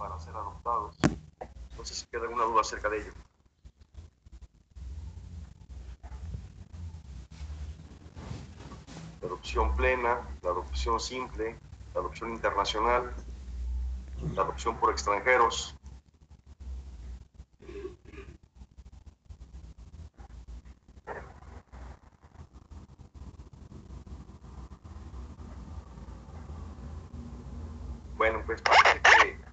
para ser adoptados. Si queda alguna duda acerca de ello. La adopción plena, la adopción simple, la adopción internacional, la adopción por extranjeros. Bueno, pues parece que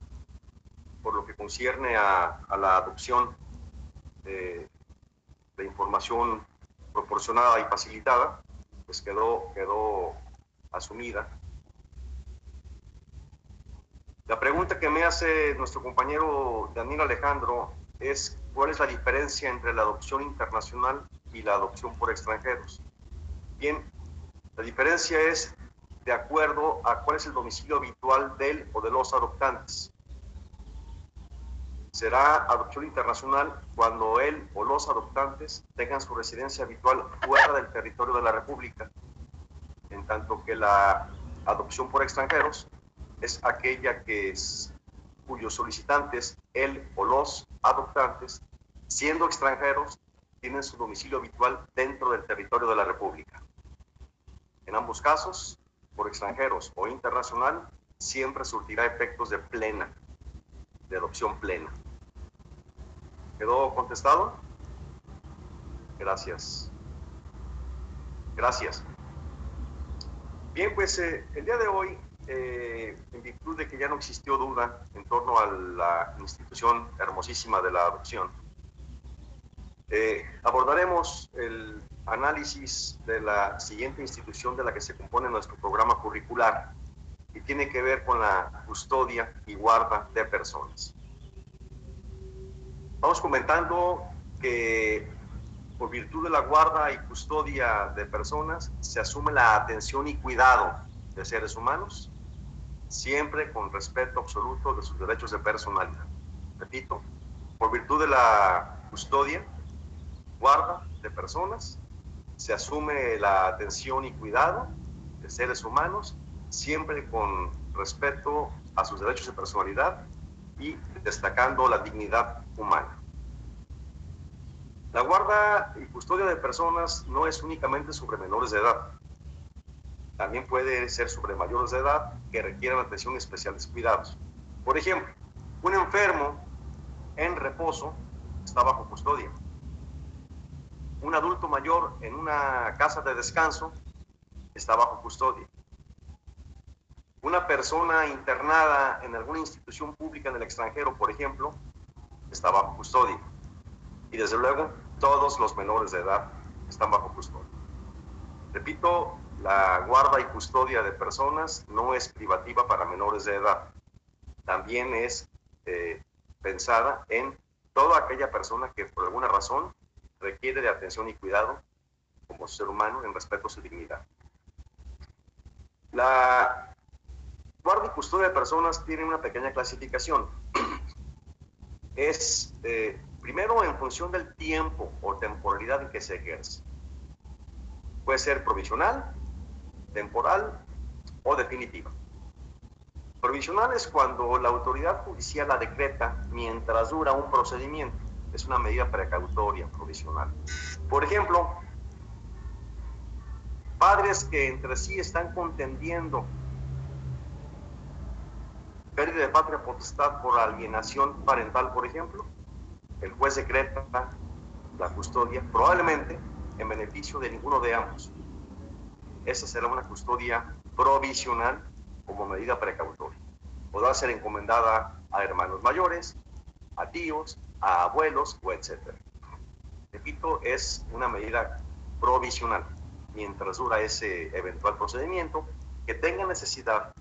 por lo que concierne a, a la adopción de, de, información proporcionada y facilitada, pues quedó, quedó asumida. La pregunta que me hace nuestro compañero Daniel Alejandro es cuál es la diferencia entre la adopción internacional y la adopción por extranjeros. Bien, la diferencia es de acuerdo a cuál es el domicilio habitual del o de los adoptantes. Será adopción internacional cuando él o los adoptantes tengan su residencia habitual fuera del territorio de la República, en tanto que la adopción por extranjeros es aquella que cuyos solicitantes, él o los adoptantes, siendo extranjeros, tienen su domicilio habitual dentro del territorio de la República. En ambos casos, por extranjeros o internacional, siempre surtirá efectos de plena, de adopción plena. ¿Quedó contestado? Gracias. Gracias. Bien, pues eh, el día de hoy, eh, en virtud de que ya no existió duda en torno a la institución hermosísima de la adopción, eh, abordaremos el análisis de la siguiente institución de la que se compone nuestro programa curricular y tiene que ver con la custodia y guarda de personas. Vamos comentando que por virtud de la guarda y custodia de personas se asume la atención y cuidado de seres humanos, siempre con respeto absoluto de sus derechos de personalidad. Repito, por virtud de la custodia, guarda de personas, se asume la atención y cuidado de seres humanos, siempre con respeto a sus derechos de personalidad y destacando la dignidad humana. La guarda y custodia de personas no es únicamente sobre menores de edad. También puede ser sobre mayores de edad que requieran atención especial de cuidados. Por ejemplo, un enfermo en reposo está bajo custodia. Un adulto mayor en una casa de descanso está bajo custodia. Una persona internada en alguna institución pública en el extranjero, por ejemplo, está bajo custodia. Y desde luego, todos los menores de edad están bajo custodia. Repito, la guarda y custodia de personas no es privativa para menores de edad. También es eh, pensada en toda aquella persona que por alguna razón requiere de atención y cuidado como ser humano en respeto a su dignidad. La guarda y custodia de personas tiene una pequeña clasificación. es eh, primero en función del tiempo o temporalidad en que se ejerce. Puede ser provisional, temporal o definitiva. Provisional es cuando la autoridad judicial la decreta mientras dura un procedimiento. Es una medida precautoria provisional. Por ejemplo, padres que entre sí están contendiendo pérdida de patria potestad por alienación parental, por ejemplo, el juez decreta la custodia probablemente en beneficio de ninguno de ambos. Esa será una custodia provisional como medida precautoria. Podrá ser encomendada a hermanos mayores, a tíos, a abuelos o etcétera. Repito, es una medida provisional mientras dura ese eventual procedimiento que tenga necesidad,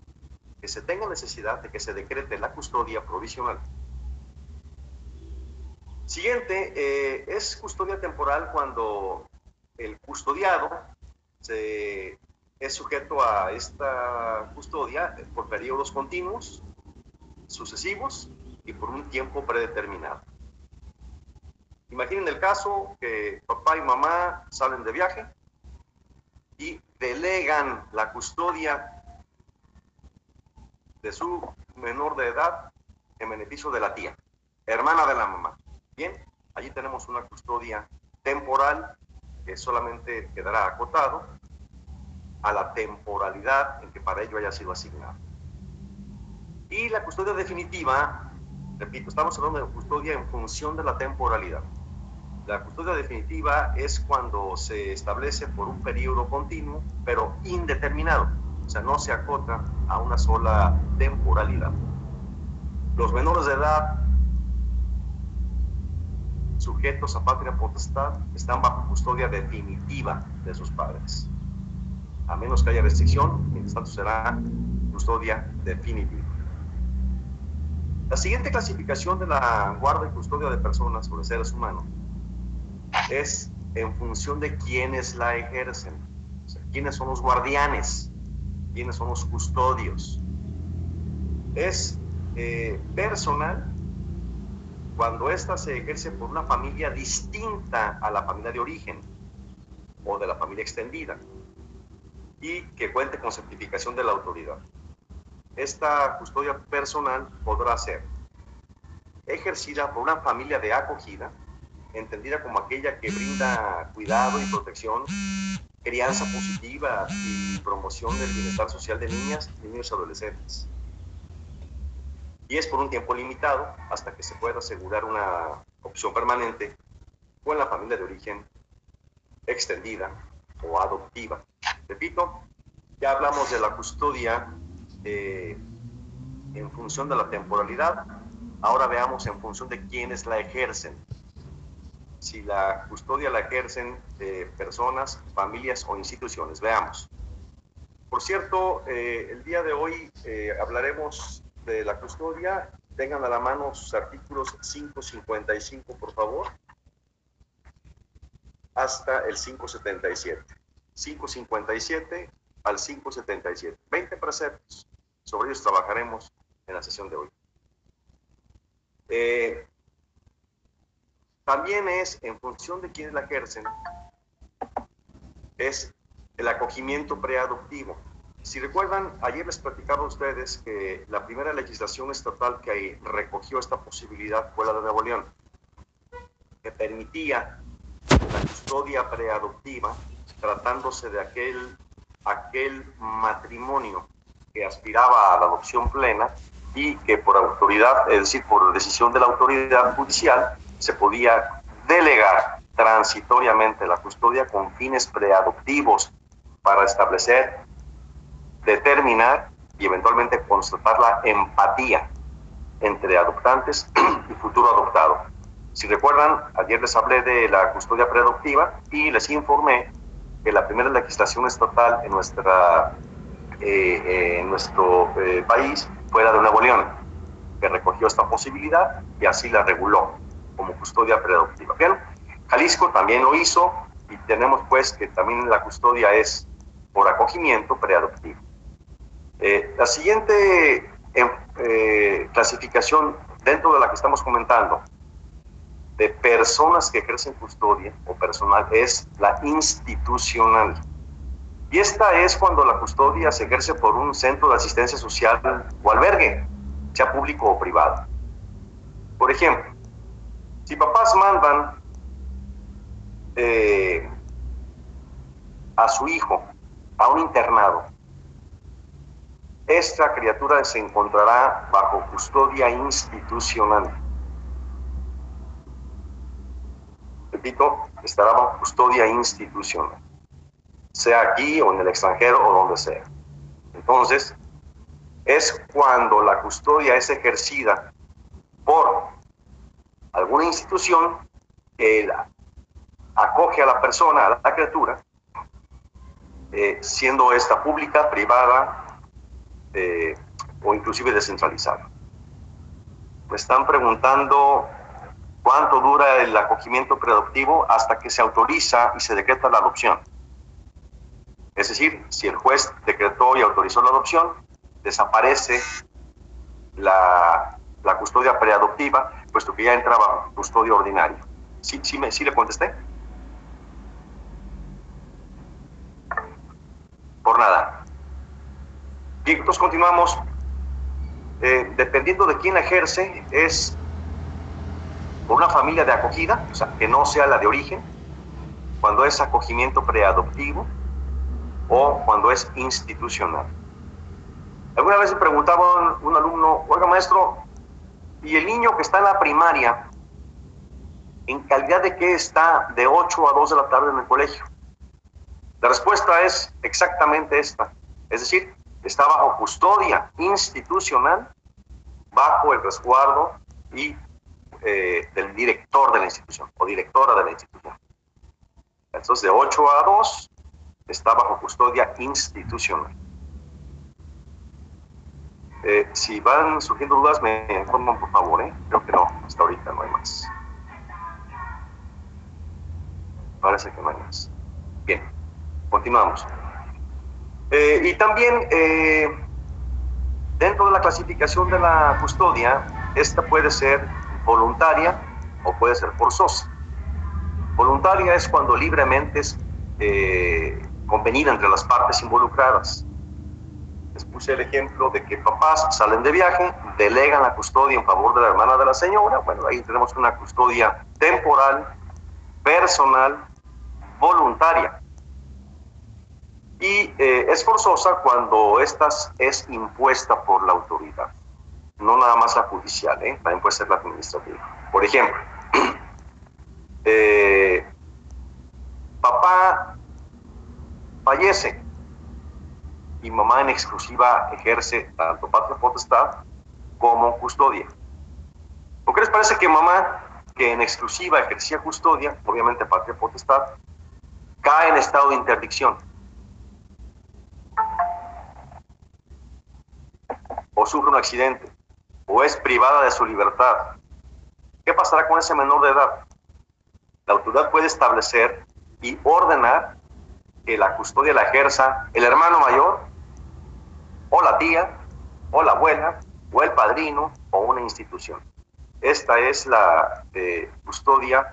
que se tenga necesidad de que se decrete la custodia provisional. Siguiente, eh, es custodia temporal cuando el custodiado se, es sujeto a esta custodia por periodos continuos, sucesivos y por un tiempo predeterminado. Imaginen el caso que papá y mamá salen de viaje y delegan la custodia de su menor de edad en beneficio de la tía, hermana de la mamá. Bien, allí tenemos una custodia temporal que solamente quedará acotado a la temporalidad en que para ello haya sido asignado. Y la custodia definitiva, repito, estamos hablando de custodia en función de la temporalidad. La custodia definitiva es cuando se establece por un periodo continuo, pero indeterminado. O sea, no se acota a una sola temporalidad. Los menores de edad sujetos a patria potestad están bajo custodia definitiva de sus padres. A menos que haya restricción, mientras tanto será custodia definitiva. La siguiente clasificación de la guarda y custodia de personas o de seres humanos es en función de quiénes la ejercen, quiénes son los guardianes, quiénes son los custodios. Es eh, personal cuando ésta se ejerce por una familia distinta a la familia de origen o de la familia extendida y que cuente con certificación de la autoridad. Esta custodia personal podrá ser ejercida por una familia de acogida, entendida como aquella que brinda cuidado y protección, crianza positiva y promoción del bienestar social de niñas, niños y adolescentes y es por un tiempo limitado hasta que se pueda asegurar una opción permanente con la familia de origen extendida o adoptiva. Repito, ya hablamos de la custodia eh, en función de la temporalidad, ahora veamos en función de quiénes la ejercen. Si la custodia la ejercen eh, personas, familias o instituciones. Veamos. Por cierto, eh, el día de hoy hablaremos de la custodia, tengan a la mano sus artículos 555, por favor, hasta el 577. 557 al 577. 20 preceptos. Sobre ellos trabajaremos en la sesión de hoy. Eh, también es, en función de quienes la ejercen, es el acogimiento preadoptivo. Si recuerdan, ayer les platicaba a ustedes que la primera legislación estatal que recogió esta posibilidad fue la de Nuevo León, que permitía la custodia preadoptiva tratándose de aquel, aquel matrimonio que aspiraba a la adopción plena y que por autoridad, es decir, por decisión de la autoridad judicial, se podía delegar transitoriamente la custodia con fines preadoptivos para establecer determinar y eventualmente constatar la empatía entre adoptantes y futuro adoptado. Si recuerdan, ayer les hablé de la custodia preadoptiva y les informé que la primera legislación estatal en, nuestra, eh, eh, en nuestro eh, país fue la de Nuevo León, que recogió esta posibilidad y así la reguló como custodia preadoptiva. Bien, Jalisco también lo hizo y tenemos pues que también la custodia es por acogimiento preadoptivo. Eh, la siguiente em, eh, clasificación dentro de la que estamos comentando de personas que ejercen custodia o personal es la institucional. Y esta es cuando la custodia se ejerce por un centro de asistencia social o albergue, sea público o privado. Por ejemplo, si papás mandan eh, a su hijo a un internado esta criatura se encontrará bajo custodia institucional. Repito, estará bajo custodia institucional, sea aquí o en el extranjero o donde sea. Entonces, es cuando la custodia es ejercida por alguna institución que acoge a la persona, a la criatura, eh, siendo esta pública, privada, o inclusive descentralizado. Me están preguntando cuánto dura el acogimiento preadoptivo hasta que se autoriza y se decreta la adopción. Es decir, si el juez decretó y autorizó la adopción, desaparece la, la custodia preadoptiva, puesto que ya entraba custodia ordinaria. ¿Sí, sí, ¿Sí le contesté? Por nada. Bien, entonces continuamos. eh, dependiendo de quién ejerce, es por una familia de acogida, o sea, que no sea la de origen, cuando es acogimiento preadoptivo o cuando es institucional. Alguna vez me preguntaba un, alumno, oiga maestro, ¿y el niño que está en la primaria, en calidad de qué está de 8 a 2 de la tarde en el colegio? La respuesta es exactamente esta, es decir, está bajo custodia institucional, bajo el resguardo y eh, del director de la institución o directora de la institución. Entonces, de 8 a 2 está bajo custodia institucional. Eh, si van surgiendo dudas, me informan por favor. ¿eh? Creo que no, hasta ahorita no hay más. Parece que no hay más. Bien, continuamos. Eh, y también dentro de la clasificación de la custodia, esta puede ser voluntaria o puede ser forzosa. Voluntaria es cuando libremente es eh, convenida entre las partes involucradas. Les puse el ejemplo de que papás salen de viaje, delegan la custodia en favor de la hermana de la señora. Bueno, ahí tenemos una custodia temporal, personal, voluntaria. Y eh, es forzosa cuando esta es impuesta por la autoridad, no nada más la judicial, ¿eh? también puede ser la administrativa. Por ejemplo, eh, papá fallece y mamá en exclusiva ejerce tanto patria potestad como custodia. ¿Por qué les parece que mamá, que en exclusiva ejercía custodia, obviamente patria potestad, cae en estado de interdicción? Sufre un accidente, o es privada de su libertad. ¿Qué pasará con ese menor de edad? La autoridad puede establecer y ordenar que la custodia la ejerza el hermano mayor, o la tía, o la abuela, o el padrino, o una institución. Esta es la eh, custodia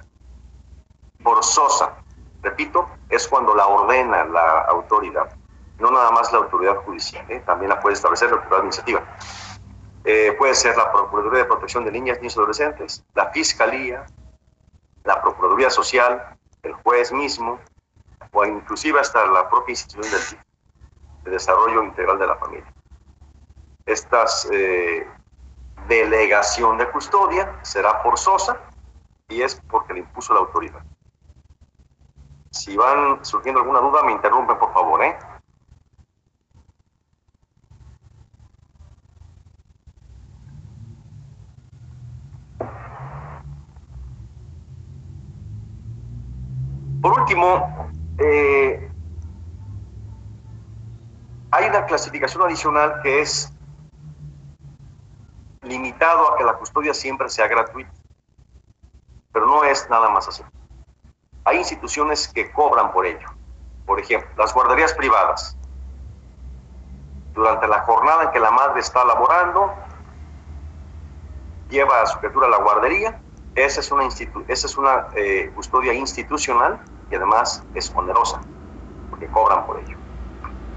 forzosa. Repito, es cuando la ordena la autoridad, no nada más la autoridad judicial, ¿eh? también la puede establecer la autoridad administrativa. Eh, puede ser la Procuraduría de Protección de Niñas, Niños y Adolescentes, la Fiscalía, la Procuraduría Social, el juez mismo, o inclusive hasta la propia institución del de desarrollo integral de la familia. Estas eh, delegación de custodia será forzosa y es porque le impuso la autoridad. Si van surgiendo alguna duda, me interrumpen, por favor, ¿eh? Por último, eh, hay una clasificación adicional que es limitado a que la custodia siempre sea gratuita, pero no es nada más así. Hay instituciones que cobran por ello. Por ejemplo, las guarderías privadas. Durante la jornada en que la madre está laborando, lleva a su criatura a la guardería. Esa es una, esa es una eh, custodia institucional y además es onerosa, porque cobran por ello.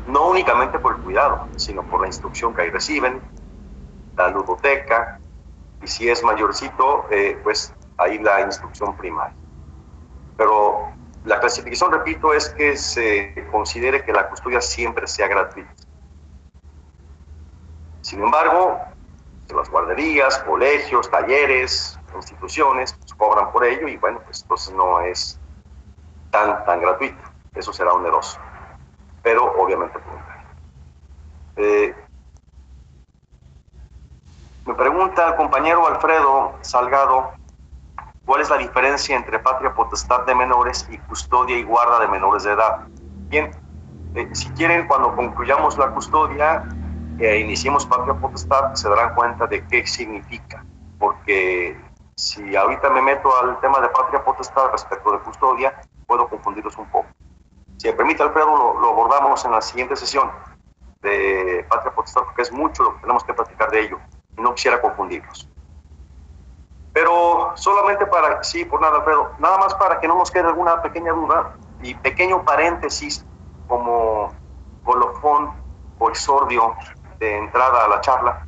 No únicamente por el cuidado, sino por la instrucción que ahí reciben, la ludoteca, y si es mayorcito, eh, pues ahí la instrucción primaria. Pero la clasificación, repito, es que se considere que la custodia siempre sea gratuita. Sin embargo, las guarderías, colegios, talleres, instituciones, pues, cobran por ello y bueno, pues entonces no es tan, tan gratuito. Eso será oneroso, pero obviamente voluntario. Eh, me pregunta el compañero Alfredo Salgado, ¿cuál es la diferencia entre patria potestad de menores y custodia y guarda de menores de edad? Bien, eh, si quieren, cuando concluyamos la custodia e iniciemos patria potestad, se darán cuenta de qué significa, porque si ahorita me meto al tema de patria potestad respecto de custodia, puedo confundirlos un poco. Si me permite, Alfredo, lo, abordamos en la siguiente sesión de Patria Potestad, porque es mucho lo que tenemos que platicar de ello y no quisiera confundirlos. Pero solamente para, sí, por nada, Alfredo, nada más para que no nos quede alguna pequeña duda y pequeño paréntesis como colofón o exordio de entrada a la charla.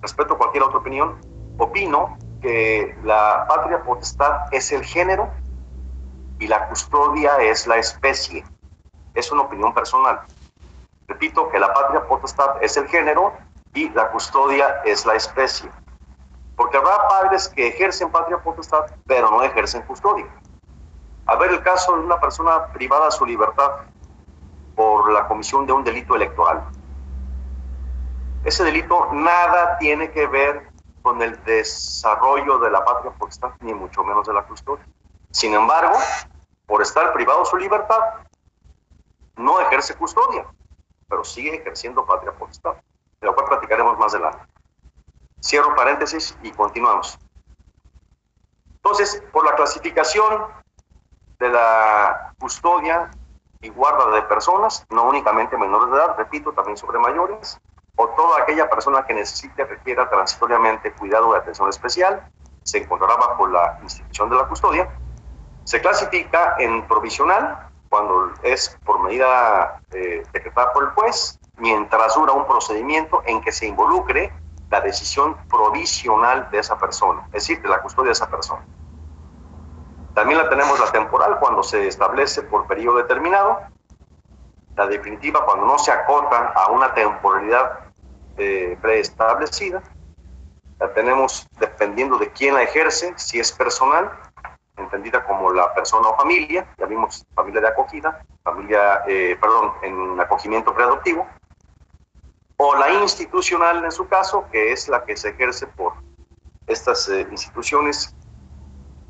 respeto cualquier otra opinión, opino que la patria potestad es el género y la custodia es la especie. Es una opinión personal. Repito que la patria potestad es el género y la custodia es la especie. Porque habrá padres que ejercen patria potestad, pero no ejercen custodia. A ver el caso de una persona privada de su libertad por la comisión de un delito electoral. Ese delito nada tiene que ver con el desarrollo de la patria potestad, ni mucho menos de la custodia. Sin embargo, por estar privado de su libertad, no ejerce custodia, pero sigue ejerciendo patria potestad, de lo cual platicaremos más adelante. Cierro paréntesis y continuamos. Entonces, por la clasificación de la custodia y guarda de personas, no únicamente menores de edad, repito, también sobre mayores, o toda aquella persona que necesite requiera transitoriamente cuidado de atención especial, se encontrará bajo la institución de la custodia. Se clasifica en provisional, cuando es por medida eh, decretada por el juez, mientras dura un procedimiento en que se involucre la decisión provisional de esa persona, es decir, de la custodia de esa persona. También la tenemos la temporal cuando se establece por periodo determinado. La definitiva cuando no se acota a una temporalidad preestablecida. La tenemos dependiendo de quién la ejerce, si es personal, entendida como la persona o familia, ya vimos familia de acogida, familia, eh, perdón, en acogimiento preadoptivo, o la institucional en su caso, que es la que se ejerce por estas eh, instituciones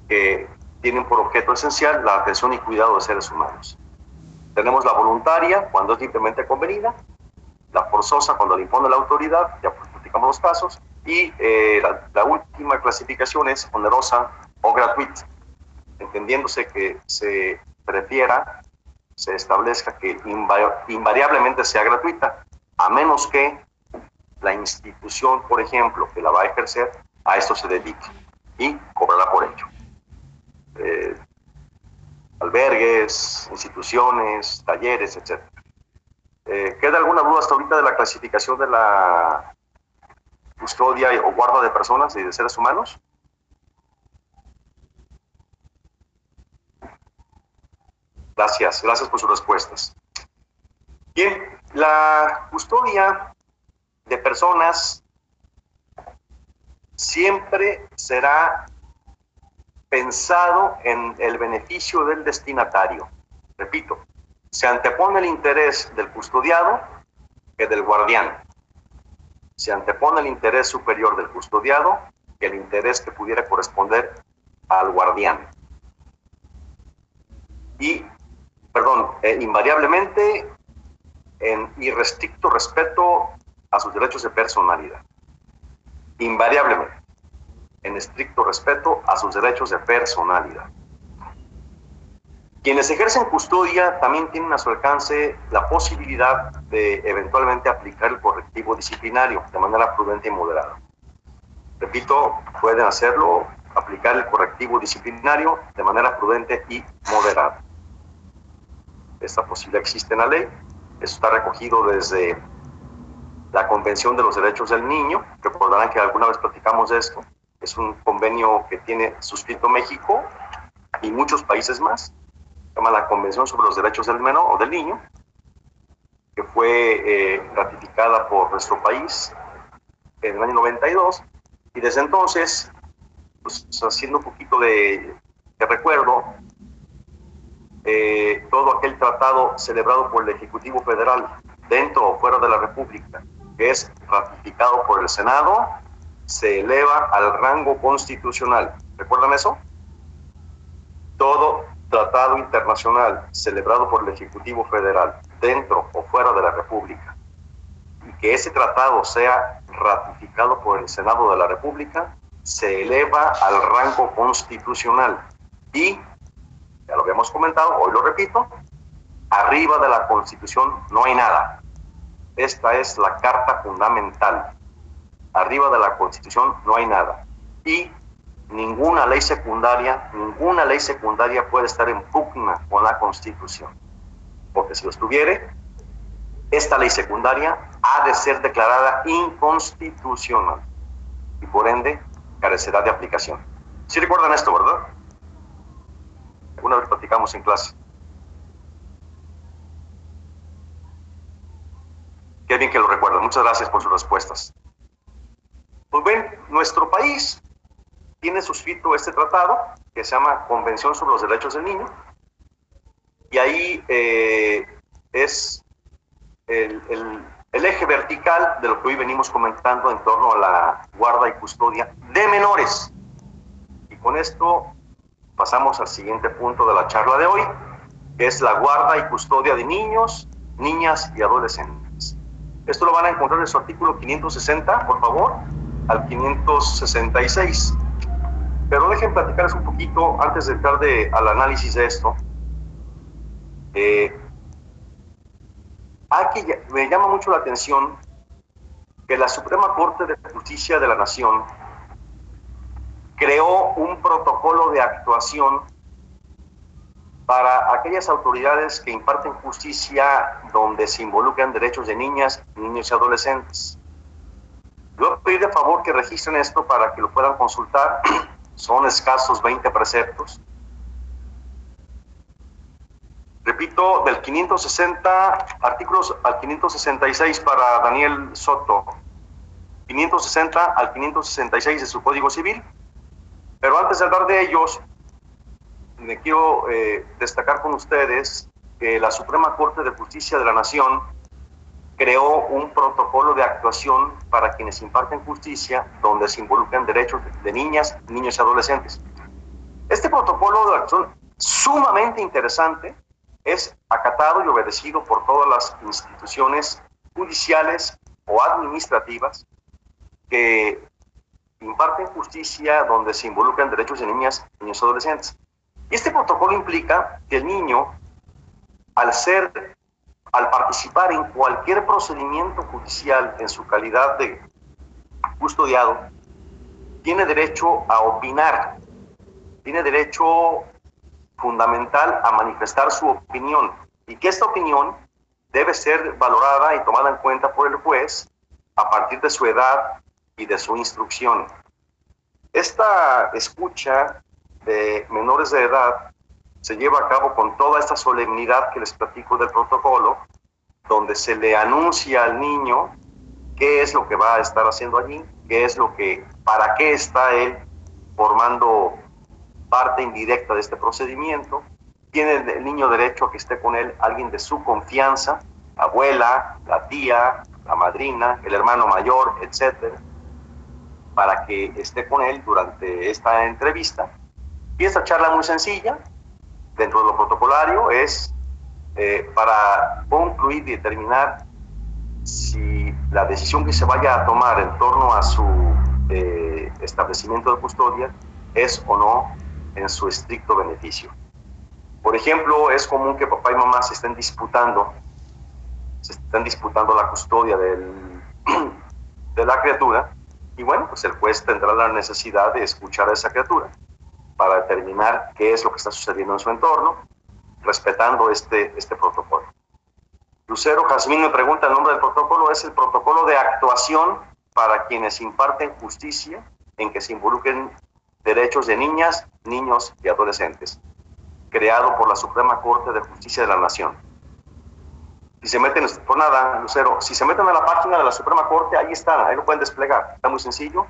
que tienen por objeto esencial la atención y cuidado de seres humanos. Tenemos la voluntaria cuando es simplemente convenida, la forzosa cuando le impone la autoridad, ya platicamos los casos, y eh, la, última clasificación es onerosa o gratuita, entendiéndose que se prefiera, se establezca que invariablemente sea gratuita, a menos que la institución, por ejemplo, que la va a ejercer, a esto se dedique y cobrará por ello. Eh, albergues, instituciones, talleres, etc. Eh, ¿Queda alguna duda hasta ahorita de la clasificación de la custodia o guarda de personas y de seres humanos? Gracias, gracias por sus respuestas. Bien, la custodia de personas siempre será pensado en el beneficio del destinatario. Repito, se antepone el interés del custodiado que del guardián. Se antepone el interés superior del custodiado que el interés que pudiera corresponder al guardián. Y, perdón, eh, invariablemente en irrestricto respeto a sus derechos de personalidad. Invariablemente en estricto respeto a sus derechos de personalidad. Quienes ejercen custodia también tienen a su alcance la posibilidad de eventualmente aplicar el correctivo disciplinario de manera prudente y moderada. Repito, pueden hacerlo, aplicar el correctivo disciplinario de manera prudente y moderada. Esta posibilidad existe en la ley. Eso está recogido desde la Convención de los Derechos del Niño. Recordarán que alguna vez platicamos de esto es un convenio que tiene suscrito México y muchos países más. Llama la Convención sobre los Derechos del Menor o del Niño, que fue eh, ratificada por nuestro país en el año 92. Y desde entonces, pues, haciendo un poquito de, recuerdo, eh, todo aquel tratado celebrado por el Ejecutivo Federal dentro o fuera de la República, que es ratificado por el Senado se eleva al rango constitucional. ¿Recuerdan eso? Todo tratado internacional celebrado por el Ejecutivo Federal, dentro o fuera de la República, y que ese tratado sea ratificado por el Senado de la República, se eleva al rango constitucional. Y, ya lo habíamos comentado, hoy lo repito, arriba de la Constitución no hay nada. Esta es la Carta Fundamental arriba de la Constitución no hay nada. Y ninguna ley secundaria, ninguna ley secundaria puede estar en pugna con la Constitución. Porque si lo estuviere, esta ley secundaria ha de ser declarada inconstitucional. y por ende carecerá de aplicación. Si recuerdan esto, ¿verdad? Una vez platicamos en clase. Qué bien que lo recuerdan. Muchas gracias por sus respuestas. Pues bien, nuestro país tiene suscrito este tratado que se llama Convención sobre los Derechos del Niño. Y ahí eh, es el, el eje vertical de lo que hoy venimos comentando en torno a la guarda y custodia de menores. Y con esto pasamos al siguiente punto de la charla de hoy, que es la guarda y custodia de niños, niñas y adolescentes. Esto lo van a encontrar en su artículo 560, por favor, al 566. Pero dejen platicarles un poquito, antes de entrar de, al análisis de esto, eh, que, me llama mucho la atención que la Suprema Corte de Justicia de la Nación creó un protocolo de actuación para aquellas autoridades que imparten justicia donde se involucran derechos de niñas, niños y adolescentes. Yo voy a pedir de favor que registren esto para que lo puedan consultar. Son escasos 20 preceptos. Repito, del 560 artículos al 566 para Daniel Soto, 560 al 566 de su Código Civil. Pero antes de hablar de ellos, me quiero eh, destacar con ustedes que la Suprema Corte de Justicia de la Nación creó un protocolo de actuación para quienes imparten justicia donde se involucran derechos de niñas, niños y adolescentes. Este protocolo de acción sumamente interesante es acatado y obedecido por todas las instituciones judiciales o administrativas que imparten justicia donde se involucran derechos de niñas, niños y adolescentes. Y este protocolo implica que el niño, al ser, al participar en cualquier procedimiento judicial en su calidad de custodiado, tiene derecho a opinar, tiene derecho fundamental a manifestar su opinión y que esta opinión debe ser valorada y tomada en cuenta por el juez a partir de su edad y de su instrucción. Esta escucha de menores de edad se lleva a cabo con toda esta solemnidad que les platico del protocolo, donde se le anuncia al niño qué es lo que va a estar haciendo allí, qué es lo que, para qué está él formando parte indirecta de este procedimiento. Tiene el niño derecho a que esté con él alguien de su confianza, abuela, la tía, la madrina, el hermano mayor, etcétera, para que esté con él durante esta entrevista. Y esta charla muy sencilla, dentro de lo protocolario, es eh, para concluir y determinar si la decisión que se vaya a tomar en torno a su eh, establecimiento de custodia es o no en su estricto beneficio. Por ejemplo, es común que papá y mamá se estén disputando, se estén disputando la custodia de la criatura, y bueno, pues el juez tendrá la necesidad de escuchar a esa criatura para determinar qué es lo que está sucediendo en su entorno, respetando este, este protocolo. Lucero Jazmín me pregunta, el nombre del protocolo es el protocolo de actuación para quienes imparten justicia en que se involucren derechos de niñas, niños y adolescentes, creado por la Suprema Corte de Justicia de la Nación. Si se meten, por nada, Lucero, si se meten a la página de la Suprema Corte, ahí está, ahí lo pueden desplegar. Está muy sencillo.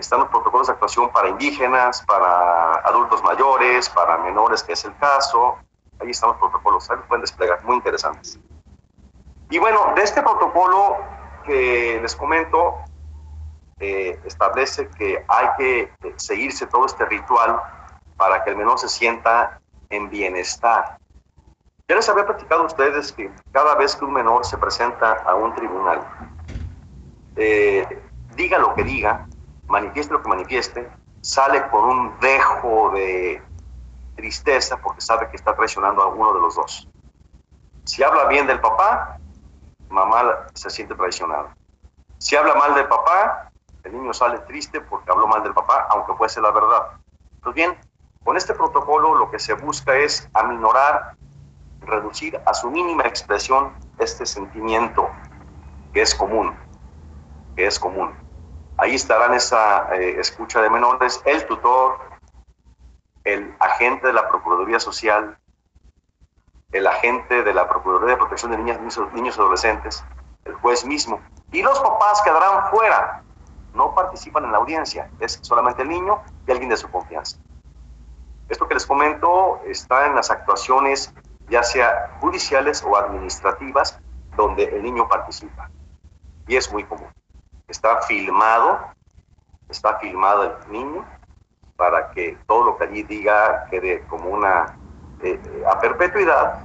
Están los protocolos de actuación para indígenas, para adultos mayores, para menores, que es el caso. Ahí están los protocolos, ahí lo pueden desplegar, muy interesantes. Y bueno, de este protocolo que les comento, eh, establece que hay que eh, seguirse todo este ritual para que el menor se sienta en bienestar. Ya les había platicado a ustedes que cada vez que un menor se presenta a un tribunal, eh, diga lo que diga, manifieste lo que manifieste, sale con un dejo de tristeza porque sabe que está traicionando a uno de los dos. Si habla bien del papá, mamá se siente traicionada. Si habla mal del papá, el niño sale triste porque habló mal del papá, aunque fuese la verdad. Pues bien, con este protocolo lo que se busca es aminorar, reducir a su mínima expresión este sentimiento que es común, que es común. Ahí estarán esa eh, escucha de menores, el tutor, el agente de la Procuraduría Social, el agente de la Procuraduría de Protección de Niñas, Niños y Adolescentes, el juez mismo. Y los papás quedarán fuera, no participan en la audiencia, es solamente el niño y alguien de su confianza. Esto que les comento está en las actuaciones ya sea judiciales o administrativas donde el niño participa. Y es muy común. Está filmado, está filmado el niño para que todo lo que allí diga quede como una eh, a perpetuidad,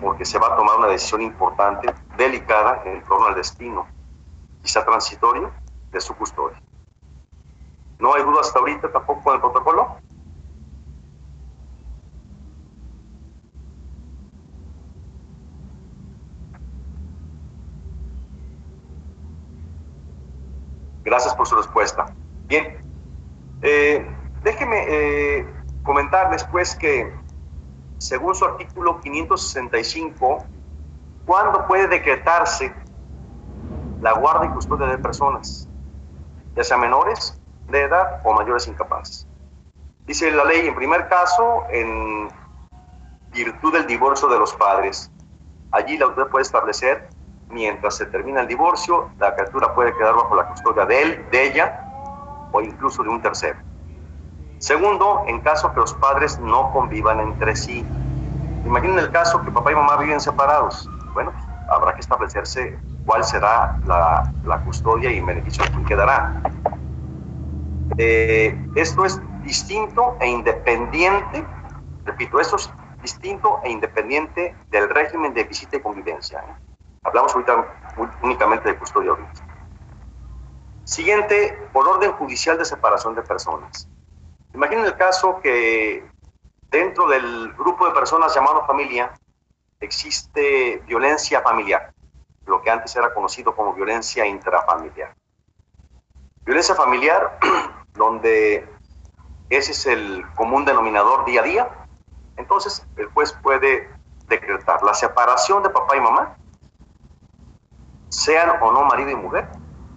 porque se va a tomar una decisión importante, delicada, en torno al destino, quizá transitorio, de su custodia. ¿No hay duda hasta ahorita tampoco con el protocolo? Gracias por su respuesta. Bien, eh, déjeme eh, comentarles pues que según su artículo 565, ¿cuándo puede decretarse la guardia y custodia de personas, ya sea menores de edad o mayores incapaces? Dice la ley, en primer caso, en virtud del divorcio de los padres. Allí la autoridad puede establecer mientras se termina el divorcio, la criatura puede quedar bajo la custodia de él, de ella o incluso de un tercero. Segundo, en caso que los padres no convivan entre sí. Imaginen el caso que papá y mamá viven separados. Bueno, habrá que establecerse cuál será la, la custodia y en beneficio de quedará. Eh, esto es distinto e independiente, repito, esto es distinto e independiente del régimen de visita y convivencia. ¿eh? Hablamos ahorita únicamente de custodia ahorita. Siguiente, por orden judicial de separación de personas. Imaginen el caso que dentro del grupo de personas llamado familia existe violencia familiar, lo que antes era conocido como violencia intrafamiliar. Violencia familiar, donde ese es el común denominador día a día, entonces el juez puede decretar la separación de papá y mamá sean o no marido y mujer,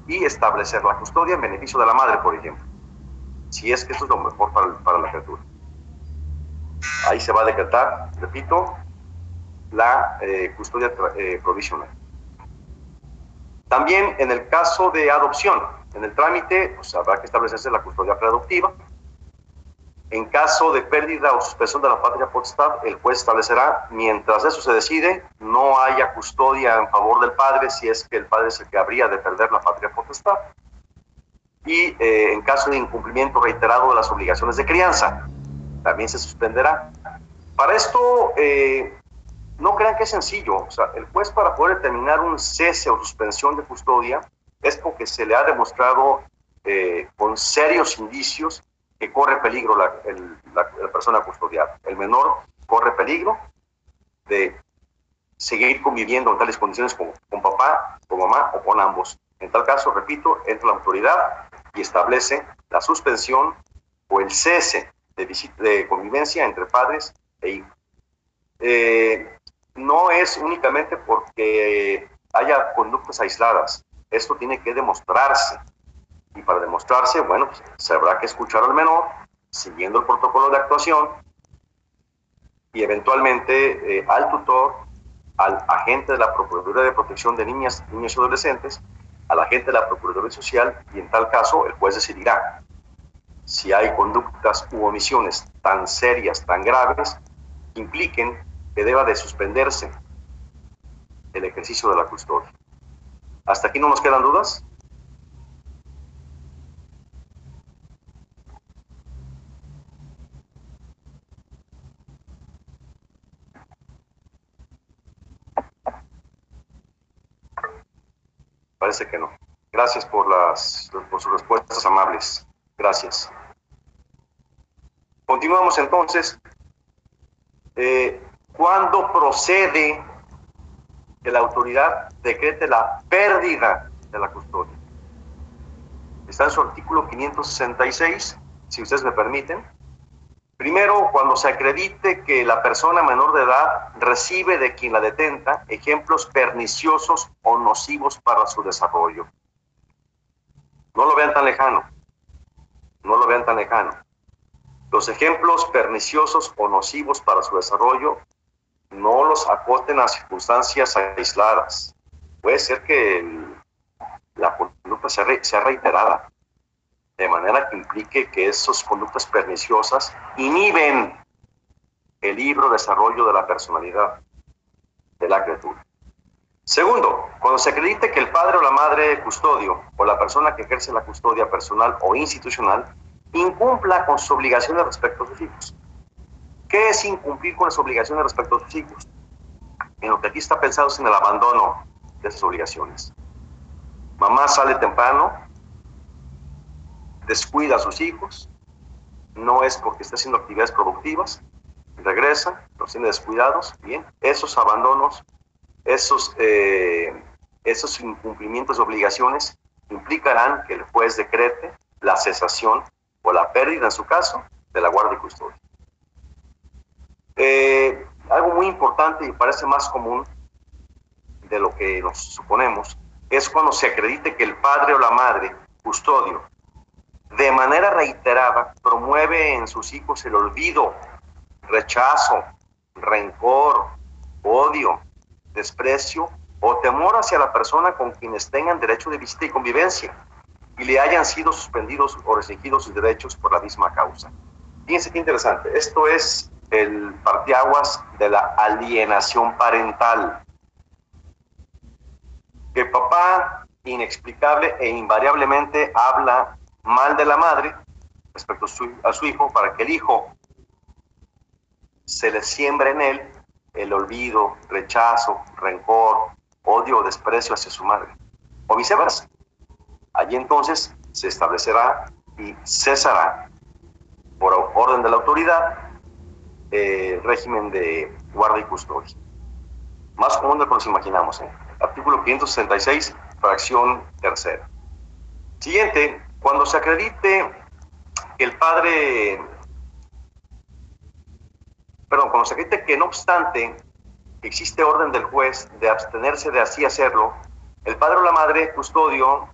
y establecer la custodia en beneficio de la madre, por ejemplo, si es que esto es lo mejor para, la criatura. Ahí se va a decretar, repito, la eh, custodia eh, provisional. También en el caso de adopción, en el trámite, pues habrá que establecerse la custodia preadoptiva, en caso de pérdida o suspensión de la patria potestad, el juez establecerá, mientras eso se decide, no haya custodia en favor del padre si es que el padre es el que habría de perder la patria potestad. Y eh, en caso de incumplimiento reiterado de las obligaciones de crianza, también se suspenderá. Para esto, eh, no crean que es sencillo. O sea, el juez para poder determinar un cese o suspensión de custodia es porque se le ha demostrado eh, con serios indicios que corre peligro la, persona custodiada. El menor corre peligro de seguir conviviendo en tales condiciones con, con papá, con mamá o con ambos. En tal caso, repito, entra la autoridad y establece la suspensión o el cese de, de convivencia entre padres e hijos. Eh, no es únicamente porque haya conductas aisladas, esto tiene que demostrarse y para demostrarse, bueno, pues, se habrá que escuchar al menor, siguiendo el protocolo de actuación, y eventualmente eh, al tutor, al agente de la Procuraduría de Protección de Niñas, Niños y Adolescentes, al agente de la Procuraduría Social, y en tal caso el juez decidirá si hay conductas u omisiones tan serias, tan graves, que impliquen que deba de suspenderse el ejercicio de la custodia. ¿Hasta aquí no nos quedan dudas? Parece que no. Gracias por, las, por sus respuestas amables. Gracias. Continuamos entonces. Eh, ¿Cuándo procede que la autoridad decrete la pérdida de la custodia? Está en su artículo 566, si ustedes me permiten. Primero, cuando se acredite que la persona menor de edad recibe de quien la detenta ejemplos perniciosos o nocivos para su desarrollo. No lo vean tan lejano. No lo vean tan lejano. Los ejemplos perniciosos o nocivos para su desarrollo no los acoten a circunstancias aisladas. Puede ser que la conducta sea, sea reiterada, de manera que implique que esas conductas perniciosas inhiben el libro desarrollo de la personalidad de la criatura. Segundo, cuando se acredite que el padre o la madre custodio o la persona que ejerce la custodia personal o institucional incumpla con sus obligaciones respecto a sus hijos. ¿Qué es incumplir con las obligaciones respecto a sus hijos? En lo que aquí está pensado es en el abandono de esas obligaciones. Mamá sale temprano, descuida a sus hijos, no es porque esté haciendo actividades productivas, regresa, los tiene descuidados, bien, esos abandonos, esos, eh, esos incumplimientos de obligaciones implicarán que el juez decrete la cesación o la pérdida, en su caso, de la guardia y custodia. Eh, algo muy importante y parece más común de lo que nos suponemos es cuando se acredite que el padre o la madre, custodio, de manera reiterada promueve en sus hijos el olvido, rechazo, rencor, odio, desprecio o temor hacia la persona con quienes tengan derecho de visita y convivencia y le hayan sido suspendidos o restringidos sus derechos por la misma causa. Fíjense qué interesante. Esto es el partiaguas de la alienación parental. Que papá inexplicable e invariablemente habla mal de la madre respecto a su, hijo para que el hijo se le siembre en él el olvido, rechazo, rencor, odio o desprecio hacia su madre, o viceversa. Allí entonces se establecerá y cesará por orden de la autoridad eh, régimen de guarda y custodia. Más común de lo que nos imaginamos. ¿eh? Artículo 566, fracción tercera. Siguiente, cuando se acredite que el padre, perdón, cuando se acredite que no obstante existe orden del juez de abstenerse de así hacerlo, el padre o la madre custodio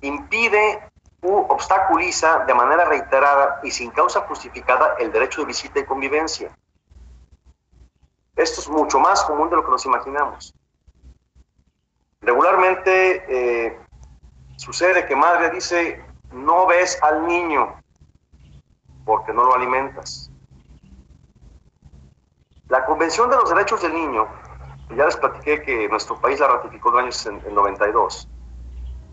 impide u obstaculiza de manera reiterada y sin causa justificada el derecho de visita y convivencia. Esto es mucho más común de lo que nos imaginamos. Regularmente eh, sucede que madre dice, no ves al niño porque no lo alimentas. La Convención de los Derechos del Niño, ya les platiqué que nuestro país la ratificó en el año 92,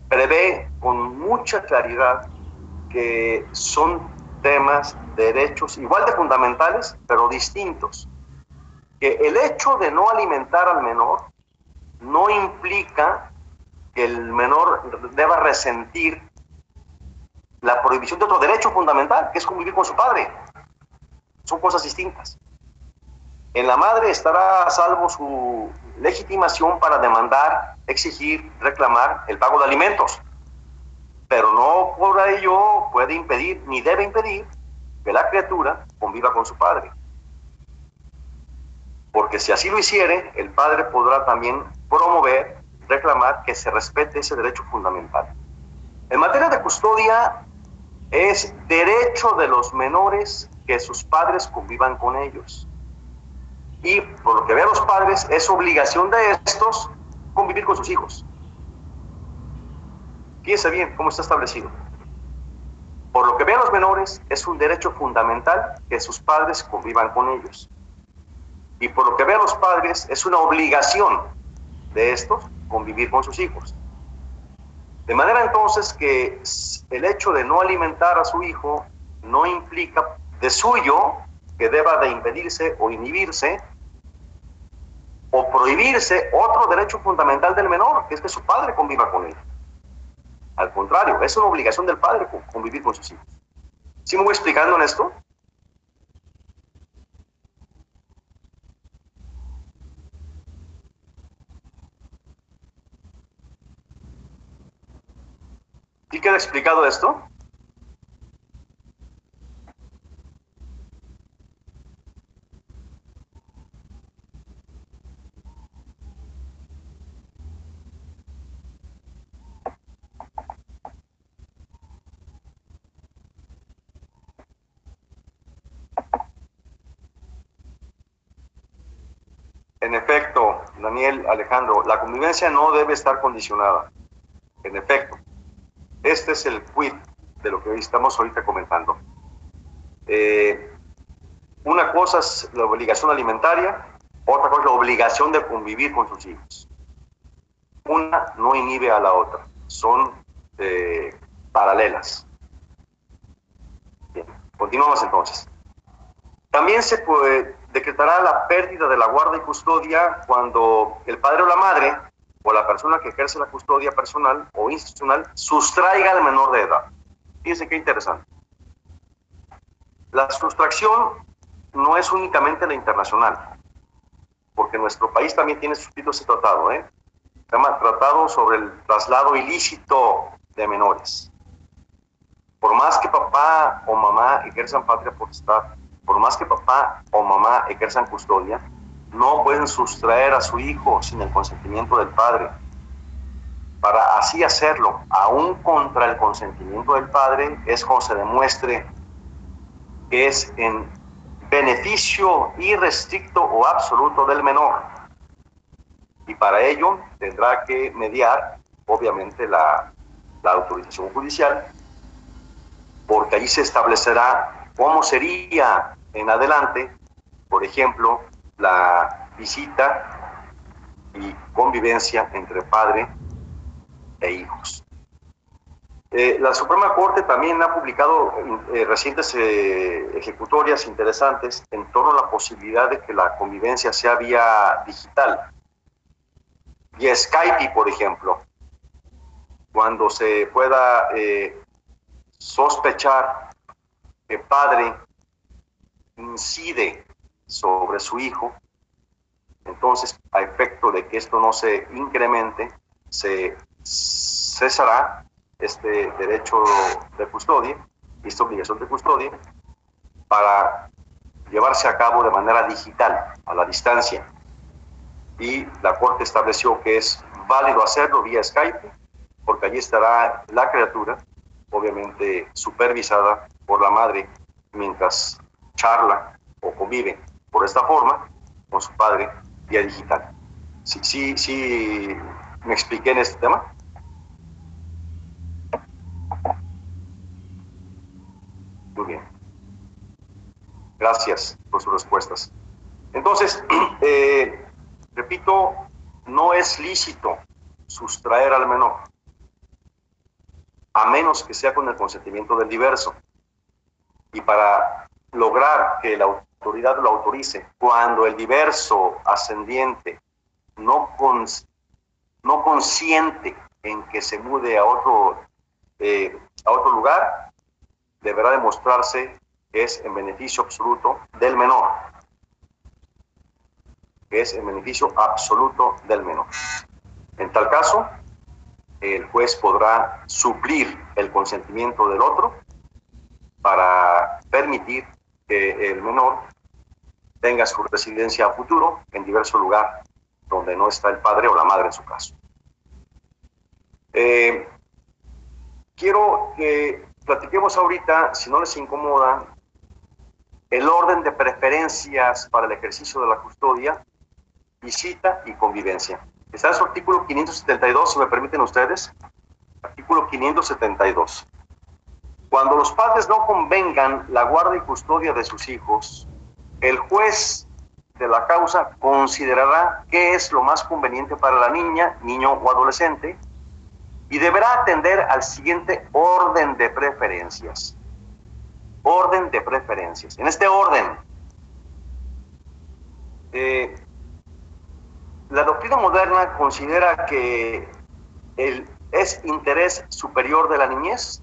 prevé con mucha claridad que son temas, derechos igual de fundamentales, pero distintos. Que el hecho de no alimentar al menor no implica que el menor deba resentir la prohibición de otro derecho fundamental, que es convivir con su padre. Son cosas distintas. En la madre estará a salvo su legitimación para demandar, exigir, reclamar el pago de alimentos. Pero no por ello puede impedir ni debe impedir que la criatura conviva con su padre. Porque si así lo hiciere, el padre podrá también promover, reclamar que se respete ese derecho fundamental. En materia de custodia, es derecho de los menores que sus padres convivan con ellos y por lo que vean los padres, es obligación de estos convivir con sus hijos. Fíjense bien cómo está establecido. Por lo que vean los menores, es un derecho fundamental que sus padres convivan con ellos. Y por lo que vean los padres, es una obligación de estos convivir con sus hijos. De manera entonces que el hecho de no alimentar a su hijo no implica de suyo que deba de impedirse o inhibirse o prohibirse otro derecho fundamental del menor, que es que su padre conviva con él. Al contrario, es una obligación del padre convivir con sus hijos. ¿Sí me voy explicando en esto? ¿Sí queda explicado esto? En efecto, Daniel Alejandro, la convivencia no debe estar condicionada. En efecto, este es el quid de lo que estamos ahorita comentando. Eh, una cosa es la obligación alimentaria, otra cosa es la obligación de convivir con sus hijos. Una no inhibe a la otra, son eh, paralelas. Bien, continuamos entonces. También se puede, decretará la pérdida de la guarda y custodia cuando el padre o la madre o la persona que ejerce la custodia personal o institucional sustraiga al menor de edad. Fíjense qué interesante. La sustracción no es únicamente la internacional, porque nuestro país también tiene suscrito ese tratado, ¿eh? Se llama Tratado sobre el Traslado Ilícito de Menores. Por más que papá o mamá ejerzan patria potestad, por más que papá o mamá ejerzan custodia, no pueden sustraer a su hijo sin el consentimiento del padre. Para así hacerlo, aún contra el consentimiento del padre, es como se demuestre que es en beneficio irrestricto o absoluto del menor. Y para ello tendrá que mediar, obviamente, la, la autorización judicial, porque allí se establecerá cómo sería en adelante, por ejemplo, la visita y convivencia entre padre e hijos. Eh, la Suprema Corte también ha publicado eh, recientes eh, ejecutorias interesantes en torno a la posibilidad de que la convivencia sea vía digital, vía Skype, por ejemplo, cuando se pueda sospechar que padre incide sobre su hijo, entonces a efecto de que esto no se incremente, se cesará este derecho de custodia, esta obligación de custodia, para llevarse a cabo de manera digital, a la distancia. Y la Corte estableció que es válido hacerlo vía Skype, porque allí estará la criatura, obviamente supervisada por la madre, mientras charla o convive por esta forma con su padre vía digital. Sí, sí, sí, me expliqué en este tema. Muy bien. Gracias por sus respuestas. Entonces, eh, repito, no es lícito sustraer al menor, a menos que sea con el consentimiento del diverso. Y para lograr que la autoridad lo autorice, cuando el diverso ascendiente no, no consiente en que se mude a otro, eh, a otro lugar, deberá demostrarse que es en beneficio absoluto del menor. Que es en beneficio absoluto del menor. En tal caso, el juez podrá suplir el consentimiento del otro para permitir que el menor tenga su residencia a futuro en diverso lugar donde no está el padre o la madre en su caso. Eh, quiero que platiquemos ahorita, si no les incomoda, el orden de preferencias para el ejercicio de la custodia, visita y convivencia. Está en su artículo 572, si me permiten ustedes. Artículo 572. Cuando los padres no convengan la guarda y custodia de sus hijos, el juez de la causa considerará qué es lo más conveniente para la niña, niño o adolescente, y deberá atender al siguiente orden de preferencias. Orden de preferencias. En este orden, eh, la doctrina moderna considera que el, es interés superior de la niñez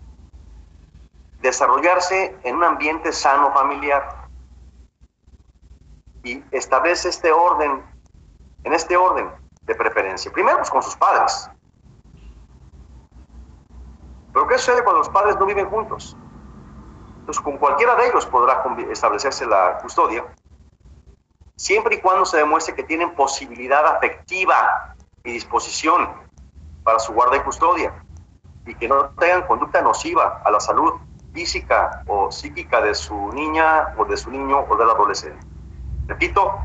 desarrollarse en un ambiente sano familiar y establece este orden, en este orden de preferencia. Primero, pues con sus padres, pero ¿qué sucede cuando los padres no viven juntos? Entonces, con cualquiera de ellos podrá establecerse la custodia, siempre y cuando se demuestre que tienen posibilidad afectiva y disposición para su guarda y custodia, y que no tengan conducta nociva a la salud física o psíquica de su niña o de su niño o del adolescente. Repito,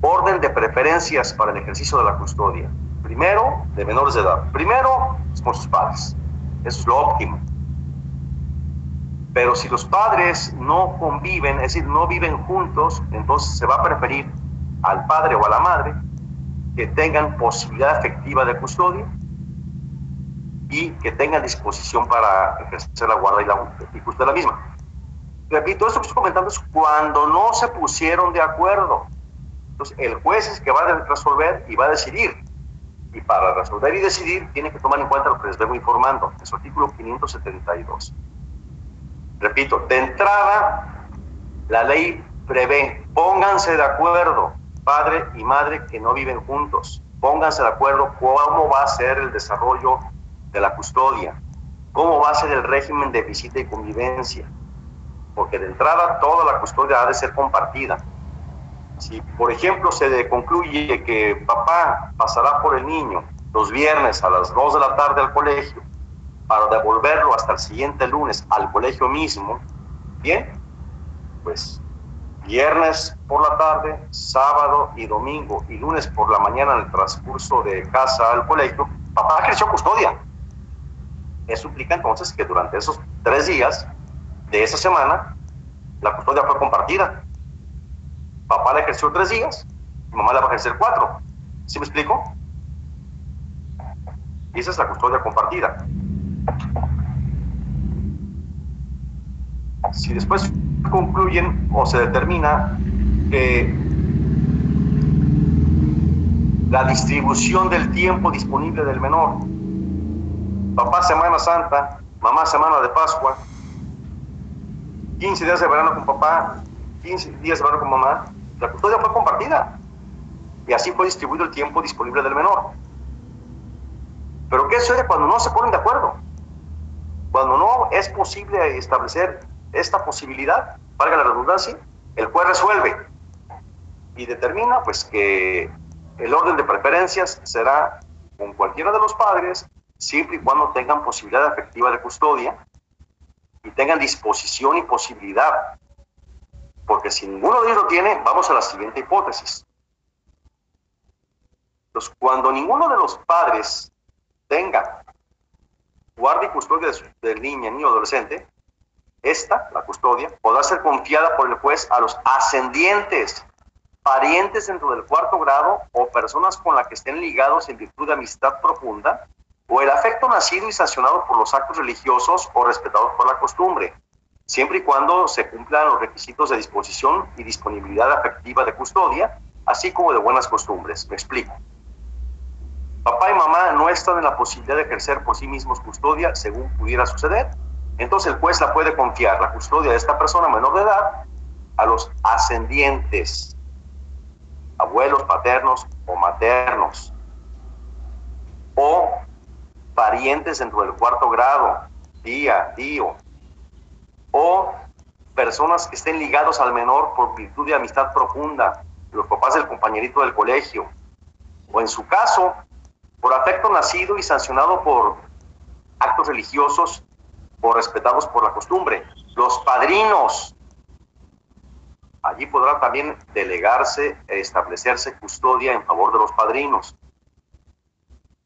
orden de preferencias para el ejercicio de la custodia. Primero, de menores de edad. Primero, con sus padres. Eso es lo óptimo. Pero si los padres no conviven, es decir, no viven juntos, entonces se va a preferir al padre o a la madre que tengan posibilidad efectiva de custodia y que tengan disposición para ejercer la guarda y la y custodia la misma. Repito, esto que estoy comentando es cuando no se pusieron de acuerdo. Entonces, el juez es que va a resolver y va a decidir. Y para resolver y decidir, tiene que tomar en cuenta lo que les vengo informando, en su artículo 572. Repito, de entrada, la ley prevé, pónganse de acuerdo, padre y madre que no viven juntos, pónganse de acuerdo cómo va a ser el desarrollo de la custodia, cómo va a ser el régimen de visita y convivencia, porque de entrada toda la custodia ha de ser compartida. Si, por ejemplo, se concluye que papá pasará por el niño los viernes a las 2 de la tarde al colegio para devolverlo hasta el siguiente lunes al colegio mismo, bien, pues viernes por la tarde, sábado y domingo y lunes por la mañana en el transcurso de casa al colegio, papá creció custodia. Eso implica entonces que durante esos tres días de esa semana, la custodia fue compartida. Papá le ejerció tres días, mamá le va a ejercer cuatro. ¿Sí me explico? Y esa es la custodia compartida. Si después concluyen o se determina que la distribución del tiempo disponible del menor, papá Semana Santa, mamá Semana de Pascua, 15 días de verano con papá, 15 días de verano con mamá, la custodia fue compartida. Y así fue distribuido el tiempo disponible del menor. Pero ¿qué sucede cuando no se ponen de acuerdo? Cuando no es posible establecer esta posibilidad, valga la redundancia, el juez resuelve y determina pues que el orden de preferencias será con cualquiera de los padres siempre y cuando tengan posibilidad efectiva de custodia y tengan disposición y posibilidad. Porque si ninguno de ellos lo tiene, vamos a la siguiente hipótesis. Cuando ninguno de los padres tenga guarda y custodia del niño, niño adolescente, esta, la custodia, podrá ser confiada por el juez a los ascendientes, parientes dentro del cuarto grado o personas con las que estén ligados en virtud de amistad profunda, o el afecto nacido y sancionado por los actos religiosos o respetados por la costumbre, siempre y cuando se cumplan los requisitos de disposición y disponibilidad afectiva de custodia, así como de buenas costumbres. Me explico. Papá y mamá no están en la posibilidad de ejercer por sí mismos custodia según pudiera suceder, entonces el juez la puede confiar, la custodia de esta persona menor de edad, a los ascendientes, abuelos paternos o maternos, parientes dentro del cuarto grado, tía, tío, o personas que estén ligados al menor por virtud de amistad profunda, los papás del compañerito del colegio, o en su caso, por afecto nacido y sancionado por actos religiosos o respetados por la costumbre. Los padrinos, allí podrá también delegarse e establecerse custodia en favor de los padrinos.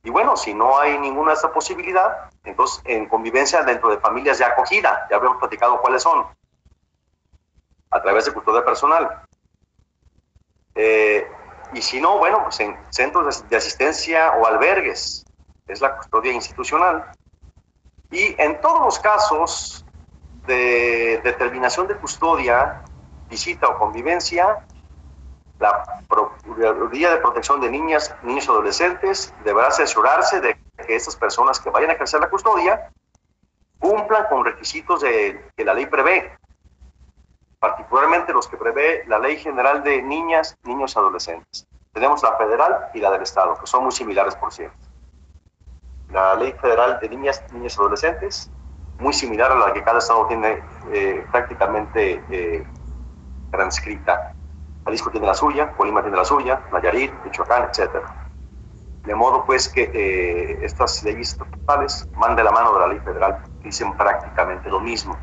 Y bueno, si no hay ninguna de esta posibilidad, entonces en convivencia dentro de familias de acogida, ya habíamos platicado cuáles son, a través de custodia personal. Eh, y si no, bueno, pues en centros de asistencia o albergues, es la custodia institucional. Y en todos los casos de determinación de custodia, visita o convivencia, la Procuraduría de Protección de Niñas, Niños y Adolescentes deberá asesorarse de que estas personas que vayan a ejercer la custodia cumplan con requisitos de, que la ley prevé, particularmente los que prevé la Ley General de Niñas, Niños y Adolescentes. Tenemos la federal y la del Estado, que son muy similares, por cierto. La Ley Federal de Niñas, Niños y Adolescentes, muy similar a la que cada Estado tiene eh, prácticamente eh, transcrita Jalisco tiene la suya, Colima tiene la suya, Nayarit, Michoacán, etc. De modo pues que eh, estas leyes estatales van de la mano de la ley federal, dicen prácticamente lo mismo.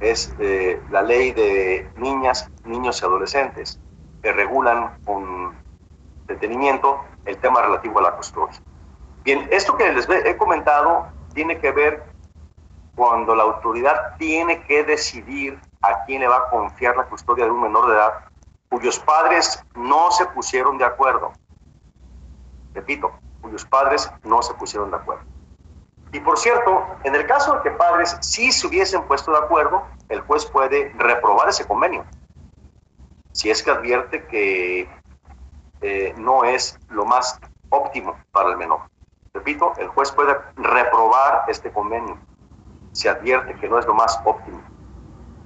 Es eh, la ley de niñas, niños y adolescentes. que regulan con detenimiento el tema relativo a la custodia. Bien, esto que les he comentado tiene que ver cuando la autoridad tiene que decidir a quién le va a confiar la custodia de un menor de edad cuyos padres no se pusieron de acuerdo. Repito, cuyos padres no se pusieron de acuerdo. Y por cierto, en el caso de que padres sí se hubiesen puesto de acuerdo, el juez puede reprobar ese convenio. Si es que advierte que eh, no es lo más óptimo para el menor. Repito, el juez puede reprobar este convenio si advierte que no es lo más óptimo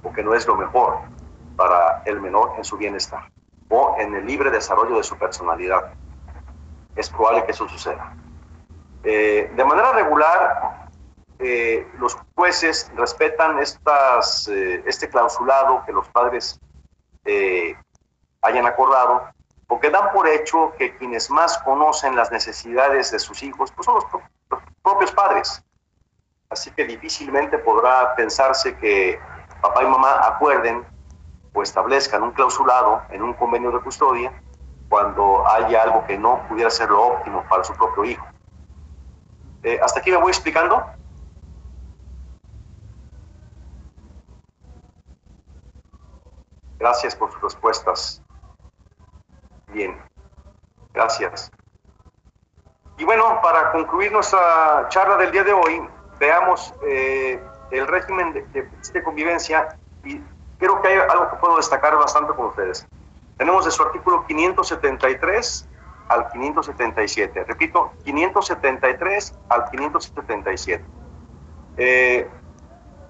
o que no es lo mejor para el menor en su bienestar o en el libre desarrollo de su personalidad. Es probable que eso suceda. Eh, de manera regular, eh, los jueces respetan estas, eh, este clausulado que los padres hayan acordado, porque dan por hecho que quienes más conocen las necesidades de sus hijos pues son los, los propios padres. Así que difícilmente podrá pensarse que papá y mamá acuerden o establezcan un clausulado en un convenio de custodia cuando haya algo que no pudiera ser lo óptimo para su propio hijo. Eh, ¿Hasta aquí me voy explicando? Gracias por sus respuestas. Bien, gracias. Y bueno, para concluir nuestra charla del día de hoy, veamos eh, el régimen de, convivencia y creo que hay algo que puedo destacar bastante con ustedes. Tenemos de su artículo 573 al 577. Repito, 573 al 577. Eh,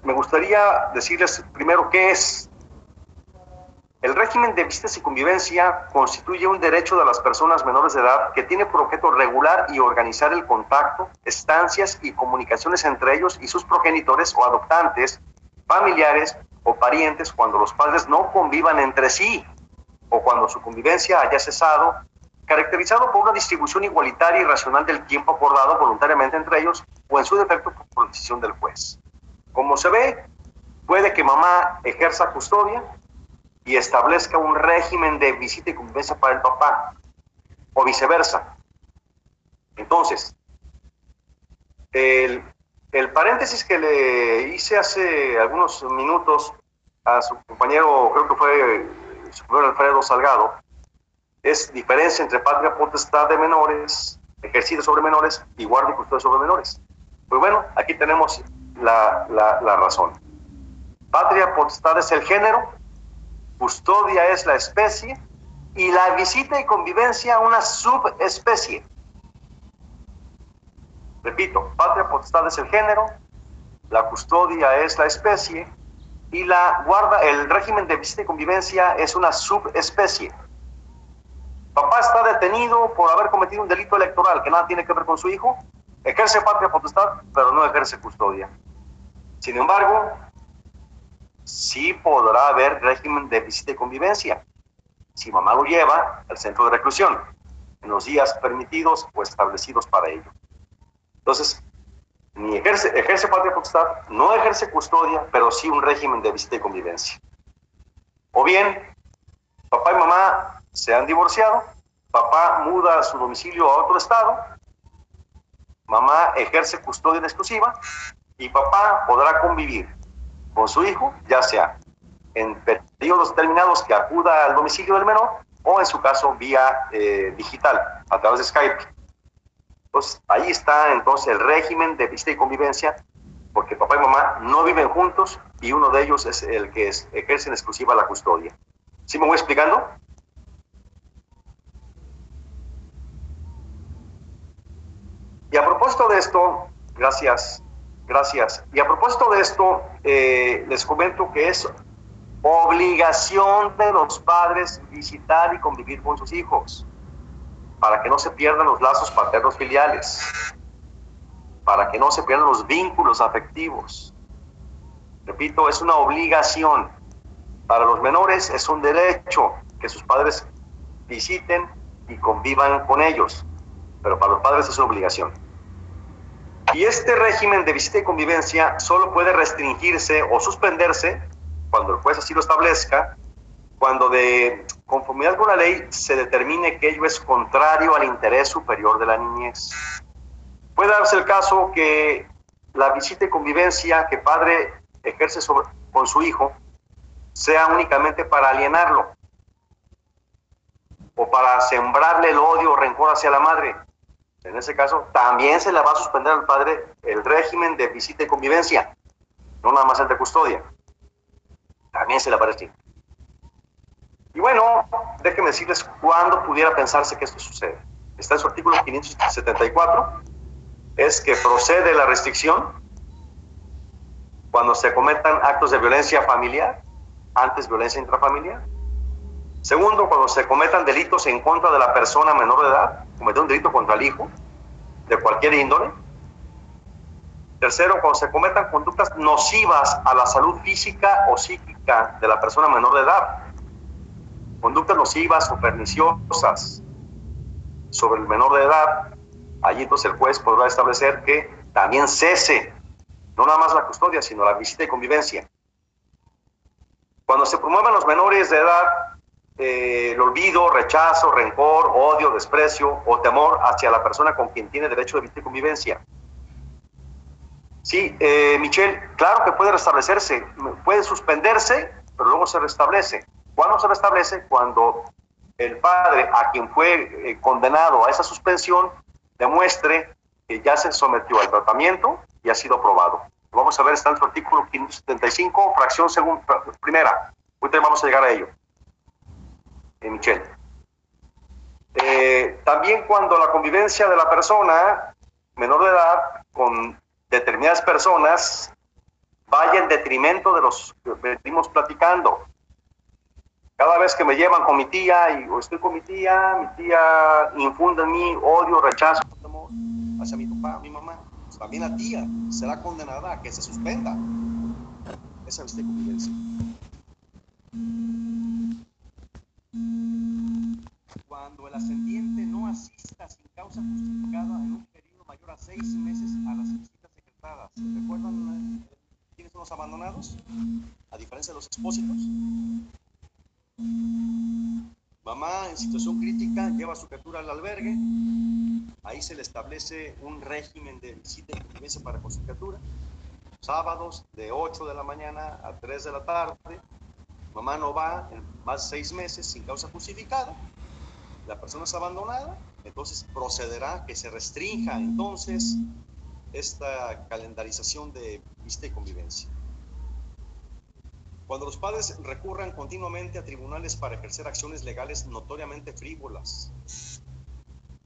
me gustaría decirles primero qué es el régimen de visitas y convivencia constituye un derecho de las personas menores de edad que tiene por objeto regular y organizar el contacto, estancias y comunicaciones entre ellos y sus progenitores o adoptantes, familiares o parientes cuando los padres no convivan entre sí o cuando su convivencia haya cesado, caracterizado por una distribución igualitaria y racional del tiempo acordado voluntariamente entre ellos o en su defecto por decisión del juez. Como se ve, puede que mamá ejerza custodia y establezca un régimen de visita y convivencia para el papá, o viceversa. Entonces, el, el paréntesis que le hice hace algunos minutos a su compañero, creo que fue su compañero Alfredo Salgado, es diferencia entre patria potestad de menores, ejercicio sobre menores y guardia y custodia sobre menores. Pues bueno, aquí tenemos la razón. Patria potestad es el género, custodia es la especie y la visita y convivencia una subespecie. Repito, patria potestad es el género, la custodia es la especie y la guarda, el régimen de visita y convivencia es una subespecie. Papá está detenido por haber cometido un delito electoral que nada tiene que ver con su hijo, ejerce patria potestad, pero no ejerce custodia. Sin embargo, sí podrá haber régimen de visita y convivencia, si mamá lo lleva al centro de reclusión, en los días permitidos o establecidos para ello. Entonces, ni ejerce, ejerce patria potestad, no ejerce custodia, pero sí un régimen de visita y convivencia. O bien, papá y mamá se han divorciado, papá muda su domicilio a otro estado, mamá ejerce custodia en exclusiva y papá podrá convivir con su hijo, ya sea en periodos determinados que acuda al domicilio del menor o en su caso vía eh, digital, a través de Skype. Entonces, ahí está entonces el régimen de visita y convivencia, porque papá y mamá no viven juntos y uno de ellos es el que ejerce en exclusiva la custodia. ¿Sí me voy explicando? Y a propósito de esto, gracias Gracias. Y a propósito de esto, eh, les comento que es obligación de los padres visitar y convivir con sus hijos para que no se pierdan los lazos paternos filiales, para que no se pierdan los vínculos afectivos. Repito, es una obligación. Para los menores es un derecho que sus padres visiten y convivan con ellos, pero para los padres es una obligación. Y este régimen de visita y convivencia solo puede restringirse o suspenderse cuando el juez así lo establezca, cuando de conformidad con la ley, se determine que ello es contrario al interés superior de la niñez. Puede darse el caso que la visita y convivencia que padre ejerce sobre, con su hijo sea únicamente para alienarlo o para sembrarle el odio o rencor hacia la madre. En ese caso, también se le va a suspender al padre el régimen de visita y convivencia, no nada más el de custodia. También se le va a restringir. Bueno, déjenme decirles cuándo pudiera pensarse que esto sucede. Está en su artículo 574, es que procede la restricción cuando se cometan actos de violencia familiar, antes violencia intrafamiliar. Segundo, cuando se cometan delitos en contra de la persona menor de edad, cometer un delito contra el hijo, de cualquier índole. Tercero, cuando se cometan conductas nocivas a la salud física o psíquica de la persona menor de edad. Conductas nocivas o perniciosas sobre el menor de edad. Allí entonces el juez podrá establecer que también cese, no nada más la custodia, sino la visita y convivencia. Cuando se promuevan los menores de edad eh, el olvido, rechazo, rencor, odio, desprecio o temor hacia la persona con quien tiene derecho de vivir convivencia. Sí, eh, Michelle, claro que puede restablecerse, puede suspenderse, pero luego se restablece. ¿Cuándo se restablece? Cuando el padre a quien fue eh, condenado a esa suspensión demuestre que ya se sometió al tratamiento y ha sido aprobado. Vamos a ver, está en su artículo 575, fracción segunda, primera. Ahorita vamos a llegar a ello. Michelle. Eh, también cuando la convivencia de la persona menor de edad con determinadas personas vaya en detrimento de los que venimos platicando. Cada vez que me llevan con mi tía y o estoy con mi tía, mi tía infunde en mí odio, rechazo, amor hacia mi papá, mi mamá. Pues también la tía será condenada a que se suspenda esa convivencia. Cuando el ascendiente no asista sin causa justificada en un periodo mayor a seis meses a las visitas secretadas. ¿Recuerdan eh, quiénes son los abandonados? A diferencia de los expósitos. En situación crítica lleva su criatura al albergue. Ahí se le establece un régimen de visita y convivencia para con su criatura. Sábados de 8 de la mañana a 3 de la tarde mamá no va en más de seis meses sin causa justificada, la persona es abandonada, entonces procederá que se restrinja entonces esta calendarización de vista y convivencia. Cuando los padres recurran continuamente a tribunales para ejercer acciones legales notoriamente frívolas,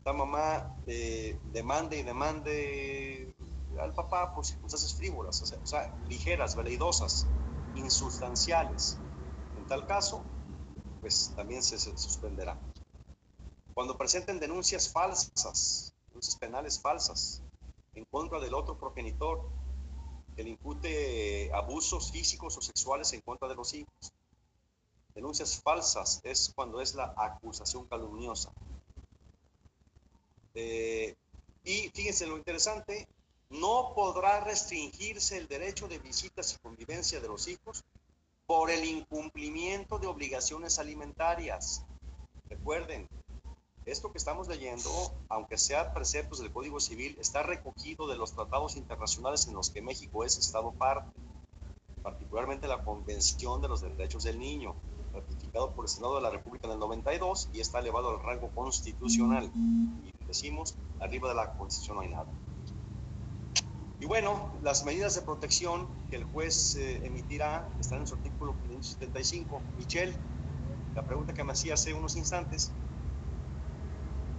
la mamá eh, demande y demande al papá por circunstancias frívolas, o sea, ligeras, veleidosas, insustanciales, en tal caso, pues también se, suspenderá. Cuando presenten denuncias falsas, denuncias penales falsas, en contra del otro progenitor, le impute abusos físicos o sexuales en contra de los hijos. Denuncias falsas es cuando es la acusación calumniosa. Eh, y fíjense lo interesante, no podrá restringirse el derecho de visitas y convivencia de los hijos por el incumplimiento de obligaciones alimentarias. Recuerden, esto que estamos leyendo, aunque sea preceptos del Código Civil, está recogido de los tratados internacionales en los que México es Estado parte, particularmente la Convención de los Derechos del Niño, ratificado por el Senado de la República en el 92 y está elevado al rango constitucional. Y decimos, arriba de la Constitución no hay nada. Y bueno, las medidas de protección que el juez eh, emitirá están en su artículo 575. Michelle, la pregunta que me hacía hace unos instantes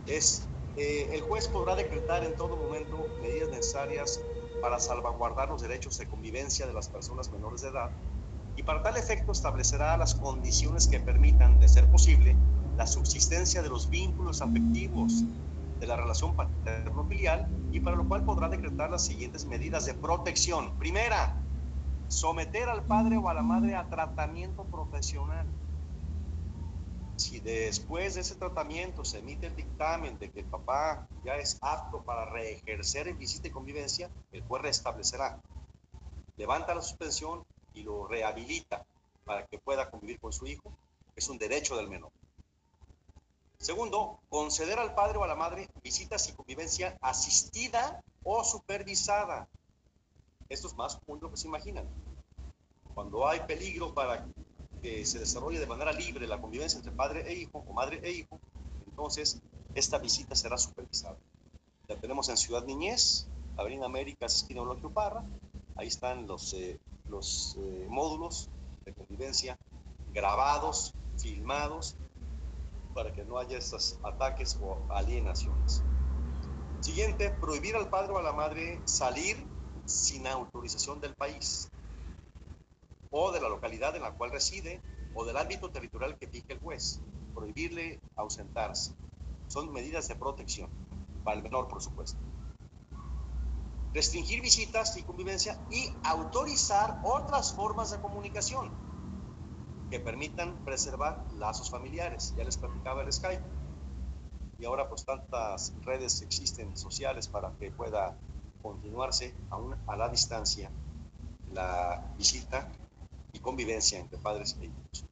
es, eh, el juez podrá decretar en todo momento medidas necesarias para salvaguardar los derechos de convivencia de las personas menores de edad y para tal efecto establecerá las condiciones que permitan, de ser posible, la subsistencia de los vínculos afectivos de la relación paterno-filial y para lo cual podrá decretar las siguientes medidas de protección. Primera, someter al padre o a la madre a tratamiento profesional. Si después de ese tratamiento se emite el dictamen de que el papá ya es apto para reejercer en visita y convivencia, el juez restablecerá, levanta la suspensión y lo rehabilita para que pueda convivir con su hijo. Es un derecho del menor. Segundo, conceder al padre o a la madre visitas y convivencia asistida o supervisada. Esto es más común lo que se imaginan. Cuando hay peligro para se desarrolle de manera libre la convivencia entre padre e hijo o madre e hijo, entonces esta visita será supervisada. La tenemos en Ciudad Niñez, Avenida América, esquina Bloque Parra. Ahí están los, eh, los eh, módulos de convivencia grabados, filmados, para que no haya estos ataques o alienaciones. Siguiente, prohibir al padre o a la madre salir sin autorización del país o de la localidad en la cual reside o del ámbito territorial que fije el juez. Prohibirle ausentarse. Son medidas de protección, para el menor, por supuesto. Restringir visitas y convivencia y autorizar otras formas de comunicación que permitan preservar lazos familiares. Ya les platicaba el Skype. Y ahora pues tantas redes existen sociales para que pueda continuarse aún a la distancia la visita convivencia entre padres e hijos.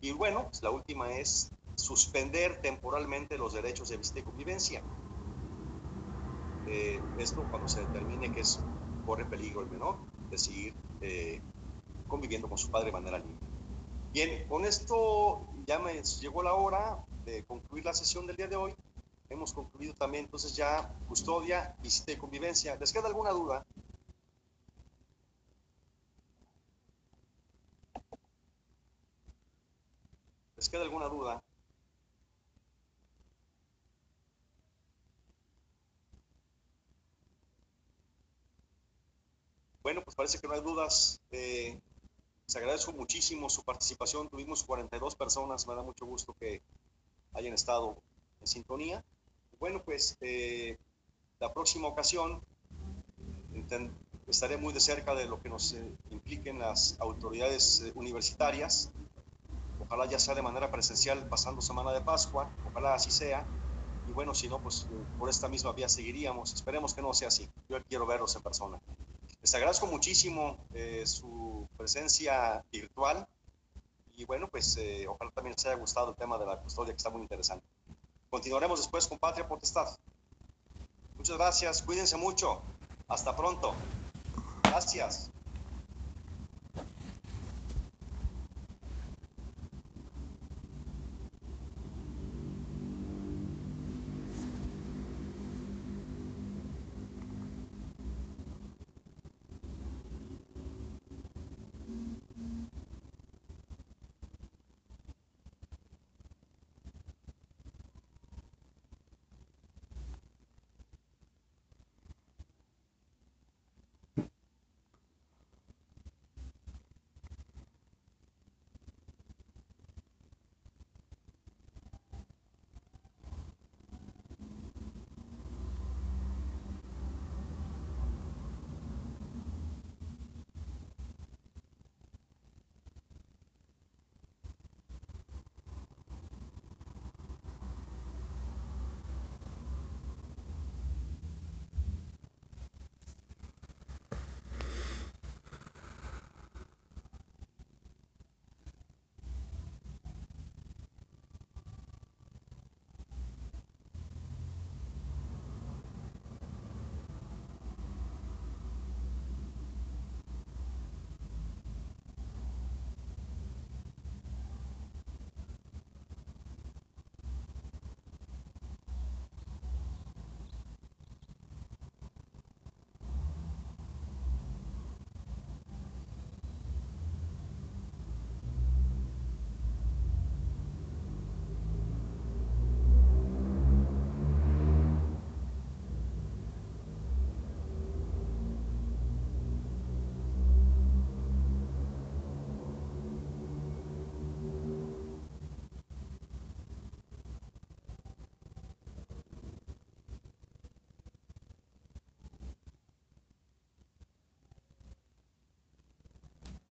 Y bueno, pues, la última es suspender temporalmente los derechos de visita y convivencia. Eh, esto cuando se determine que es, corre peligro el menor de seguir eh, conviviendo con su padre de manera libre. Bien, con esto ya me llegó la hora de concluir la sesión del día de hoy. Hemos concluido también entonces ya custodia, visita y convivencia. ¿Les queda alguna duda? ¿Les queda alguna duda? Bueno, pues parece que no hay dudas. Eh, les agradezco muchísimo su participación. Tuvimos 42 personas. Me da mucho gusto que hayan estado en sintonía. Bueno, pues eh, la próxima ocasión estaré muy de cerca de lo que nos eh, impliquen las autoridades eh, universitarias. Ojalá ya sea de manera presencial pasando Semana de Pascua. Ojalá así sea. Y bueno, si no, pues por esta misma vía seguiríamos. Esperemos que no sea así. Yo quiero verlos en persona. Les agradezco muchísimo eh, su presencia virtual y bueno, pues eh, ojalá también les haya gustado el tema de la custodia que está muy interesante. Continuaremos después con Patria Potestad. Muchas gracias, cuídense mucho. Hasta pronto. Gracias.